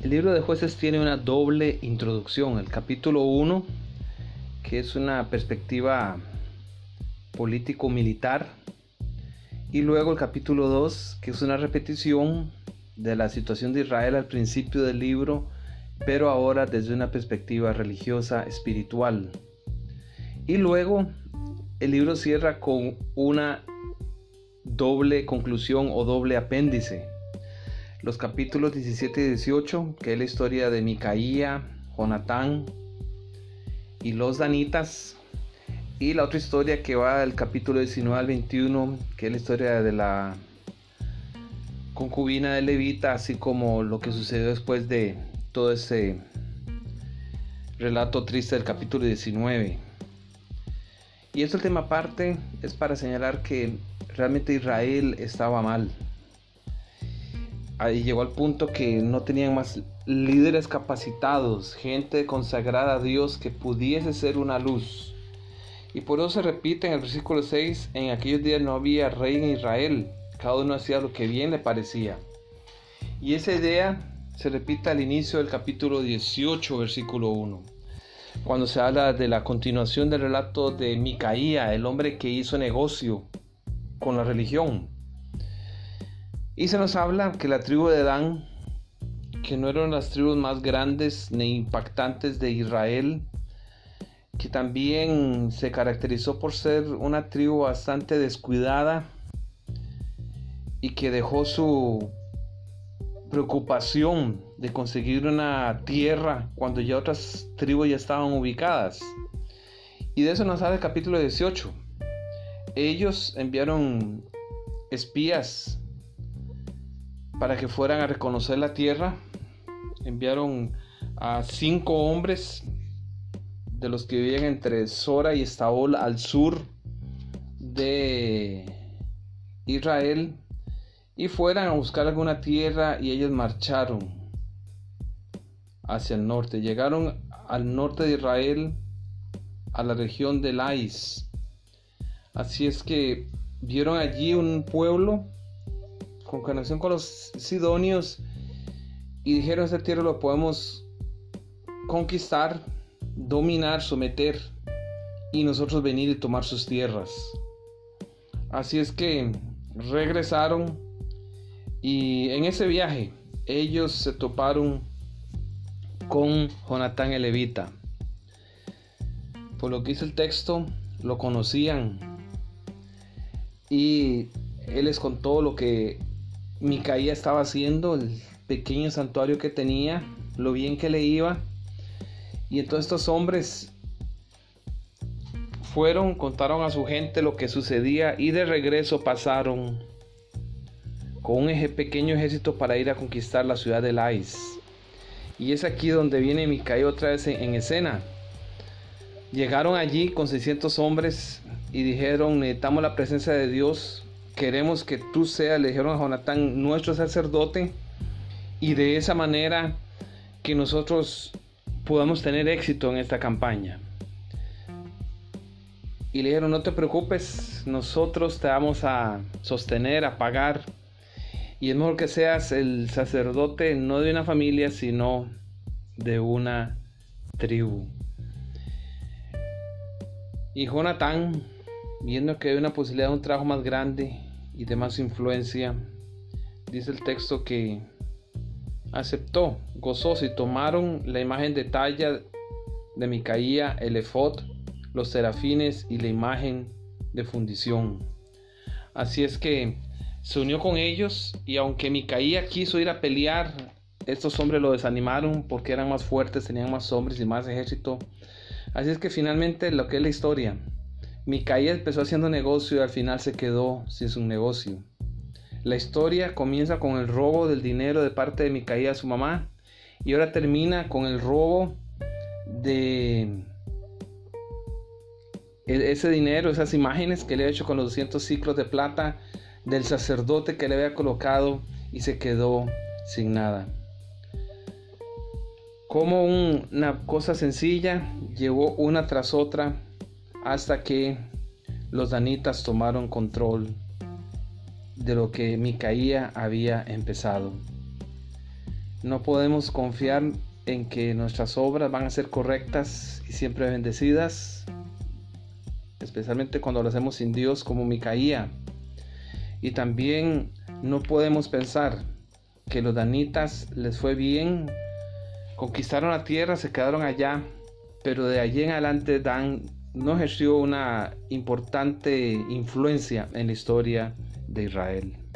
El libro de jueces tiene una doble introducción. El capítulo 1, que es una perspectiva político-militar, y luego el capítulo 2, que es una repetición de la situación de Israel al principio del libro, pero ahora desde una perspectiva religiosa, espiritual. Y luego el libro cierra con una doble conclusión o doble apéndice. Los capítulos 17 y 18, que es la historia de Micaía, Jonatán y los Danitas. Y la otra historia que va del capítulo 19 al 21, que es la historia de la concubina de Levita, así como lo que sucedió después de todo ese relato triste del capítulo 19. Y esta última parte es para señalar que realmente Israel estaba mal. Ahí llegó al punto que no tenían más líderes capacitados, gente consagrada a Dios que pudiese ser una luz. Y por eso se repite en el versículo 6, en aquellos días no había rey en Israel, cada uno hacía lo que bien le parecía. Y esa idea se repite al inicio del capítulo 18, versículo 1, cuando se habla de la continuación del relato de Micaía, el hombre que hizo negocio con la religión. Y se nos habla que la tribu de Dan, que no eran las tribus más grandes ni impactantes de Israel, que también se caracterizó por ser una tribu bastante descuidada y que dejó su preocupación de conseguir una tierra cuando ya otras tribus ya estaban ubicadas. Y de eso nos habla el capítulo 18 ellos enviaron espías para que fueran a reconocer la tierra. Enviaron a cinco hombres de los que vivían entre Sora y Estaol al sur de Israel y fueran a buscar alguna tierra y ellos marcharon hacia el norte. Llegaron al norte de Israel, a la región de Lais Así es que vieron allí un pueblo con conexión con los sidonios y dijeron esta tierra lo podemos conquistar, dominar, someter y nosotros venir y tomar sus tierras. Así es que regresaron y en ese viaje ellos se toparon con Jonatán el Levita. Por lo que dice el texto, lo conocían, y él les contó lo que Micaía estaba haciendo, el pequeño santuario que tenía, lo bien que le iba. Y entonces estos hombres fueron, contaron a su gente lo que sucedía y de regreso pasaron con un pequeño ejército para ir a conquistar la ciudad de Lais. Y es aquí donde viene Micaía otra vez en escena. Llegaron allí con 600 hombres y dijeron, necesitamos la presencia de Dios, queremos que tú seas, le dijeron a Jonatán, nuestro sacerdote, y de esa manera que nosotros podamos tener éxito en esta campaña. Y le dijeron, no te preocupes, nosotros te vamos a sostener, a pagar. Y es mejor que seas el sacerdote no de una familia, sino de una tribu. Y Jonatán, viendo que hay una posibilidad de un trabajo más grande y de más influencia, dice el texto que aceptó, gozoso y tomaron la imagen de talla de Micaía, el efod, los serafines y la imagen de fundición. Así es que se unió con ellos y aunque Micaía quiso ir a pelear, estos hombres lo desanimaron porque eran más fuertes, tenían más hombres y más ejército. Así es que finalmente lo que es la historia, Micaía empezó haciendo negocio y al final se quedó sin su negocio. La historia comienza con el robo del dinero de parte de Micaía a su mamá y ahora termina con el robo de e-, ese dinero, esas imágenes que le ha hecho con los 200 ciclos de plata del sacerdote que le había colocado y se quedó sin nada. Como una cosa sencilla llegó una tras otra hasta que los danitas tomaron control de lo que Micaía había empezado. No podemos confiar en que nuestras obras van a ser correctas y siempre bendecidas, especialmente cuando lo hacemos sin Dios como Micaía. Y también no podemos pensar que los danitas les fue bien, conquistaron la tierra, se quedaron allá, pero de allí en adelante Dan no ejerció una importante influencia en la historia de Israel.